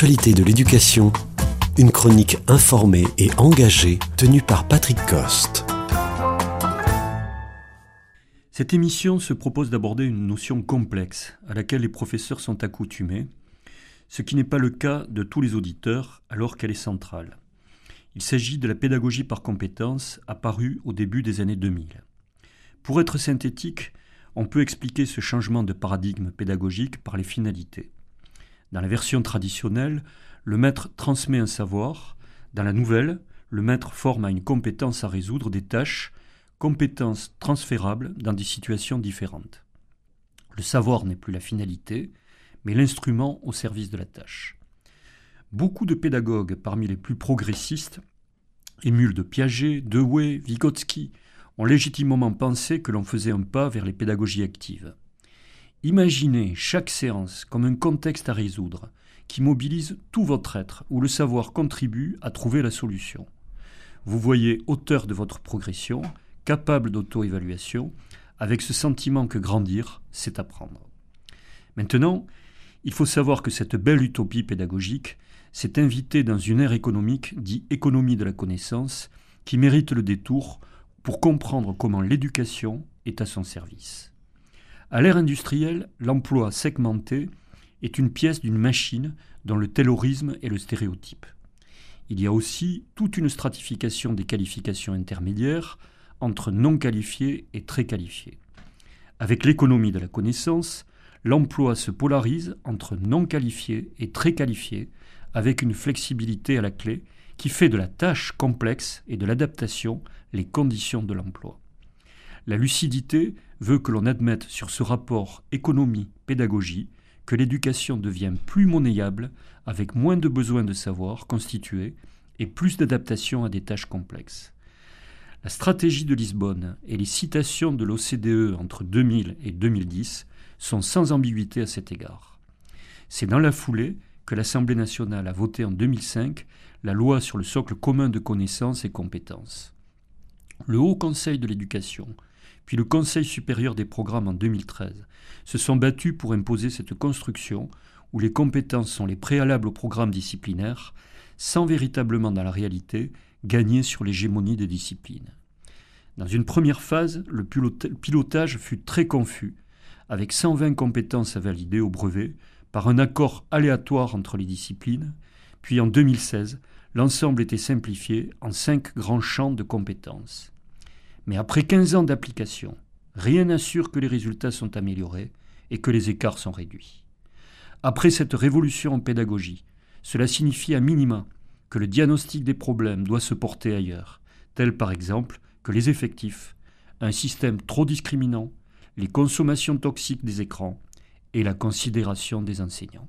De l'éducation, une chronique informée et engagée tenue par Patrick Coste. Cette émission se propose d'aborder une notion complexe à laquelle les professeurs sont accoutumés, ce qui n'est pas le cas de tous les auditeurs alors qu'elle est centrale. Il s'agit de la pédagogie par compétences apparue au début des années 2000. Pour être synthétique, on peut expliquer ce changement de paradigme pédagogique par les finalités. Dans la version traditionnelle, le maître transmet un savoir. Dans la nouvelle, le maître forme à une compétence à résoudre des tâches, compétences transférables dans des situations différentes. Le savoir n'est plus la finalité, mais l'instrument au service de la tâche. Beaucoup de pédagogues parmi les plus progressistes, émules de Piaget, Dewey, Vygotsky, ont légitimement pensé que l'on faisait un pas vers les pédagogies actives. Imaginez chaque séance comme un contexte à résoudre qui mobilise tout votre être, où le savoir contribue à trouver la solution. Vous voyez auteur de votre progression, capable d'auto-évaluation, avec ce sentiment que grandir, c'est apprendre. Maintenant, il faut savoir que cette belle utopie pédagogique s'est invitée dans une ère économique dit économie de la connaissance, qui mérite le détour pour comprendre comment l'éducation est à son service. À l'ère industrielle, l'emploi segmenté est une pièce d'une machine dont le taylorisme est le stéréotype. Il y a aussi toute une stratification des qualifications intermédiaires entre non qualifiés et très qualifiés. Avec l'économie de la connaissance, l'emploi se polarise entre non qualifiés et très qualifiés, avec une flexibilité à la clé qui fait de la tâche complexe et de l'adaptation les conditions de l'emploi. La lucidité veut que l'on admette sur ce rapport économie-pédagogie que l'éducation devient plus monnayable, avec moins de besoins de savoir constitués et plus d'adaptation à des tâches complexes. La stratégie de Lisbonne et les citations de l'OCDE entre 2000 et 2010 sont sans ambiguïté à cet égard. C'est dans la foulée que l'Assemblée nationale a voté en 2005 la loi sur le socle commun de connaissances et compétences. Le Haut Conseil de l'éducation puis le Conseil supérieur des programmes en 2013, se sont battus pour imposer cette construction où les compétences sont les préalables au programme disciplinaire, sans véritablement dans la réalité gagner sur l'hégémonie des disciplines. Dans une première phase, le pilotage fut très confus, avec 120 compétences à valider au brevet par un accord aléatoire entre les disciplines, puis en 2016, l'ensemble était simplifié en cinq grands champs de compétences. Mais après 15 ans d'application, rien n'assure que les résultats sont améliorés et que les écarts sont réduits. Après cette révolution en pédagogie, cela signifie à minima que le diagnostic des problèmes doit se porter ailleurs, tel par exemple que les effectifs, un système trop discriminant, les consommations toxiques des écrans et la considération des enseignants.